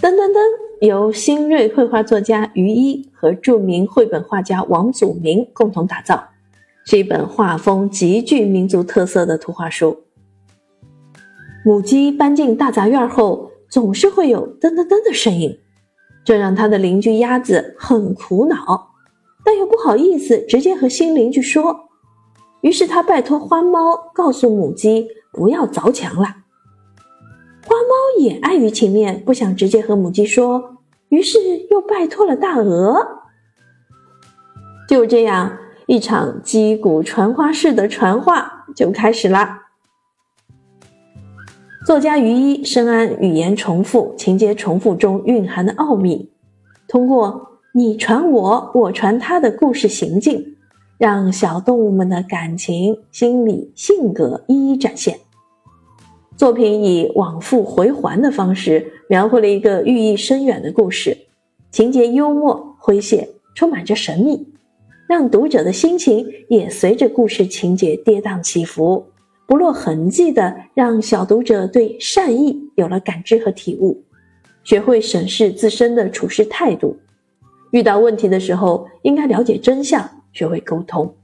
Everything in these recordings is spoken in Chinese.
噔噔噔，由新锐绘画作家于一和著名绘本画家王祖明共同打造，是一本画风极具民族特色的图画书。母鸡搬进大杂院后，总是会有噔噔噔的声音，这让他的邻居鸭子很苦恼，但又不好意思直接和新邻居说，于是他拜托花猫告诉母鸡不要凿墙了。也碍于情面，不想直接和母鸡说，于是又拜托了大鹅。就这样，一场击鼓传花式的传话就开始了。作家于一深谙语言重复、情节重复中蕴含的奥秘，通过你传我，我传他的故事行进，让小动物们的感情、心理、性格一一展现。作品以往复回环的方式描绘了一个寓意深远的故事，情节幽默诙谐，充满着神秘，让读者的心情也随着故事情节跌宕起伏，不落痕迹的让小读者对善意有了感知和体悟，学会审视自身的处事态度，遇到问题的时候应该了解真相，学会沟通。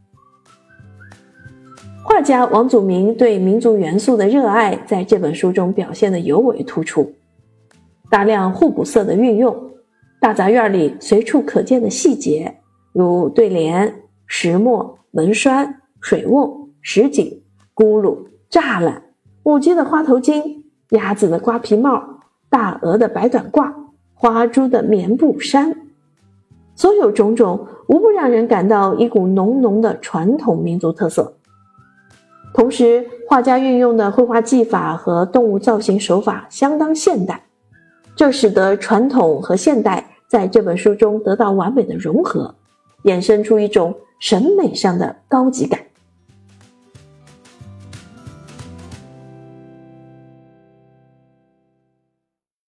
画家王祖明对民族元素的热爱，在这本书中表现得尤为突出。大量互补色的运用，大杂院里随处可见的细节，如对联、石磨、门栓、水瓮、石井、轱辘、栅栏、母鸡的花头巾、鸭子的瓜皮帽、大鹅的白短褂、花猪的棉布衫，所有种种，无不让人感到一股浓浓的传统民族特色。同时，画家运用的绘画技法和动物造型手法相当现代，这使得传统和现代在这本书中得到完美的融合，衍生出一种审美上的高级感。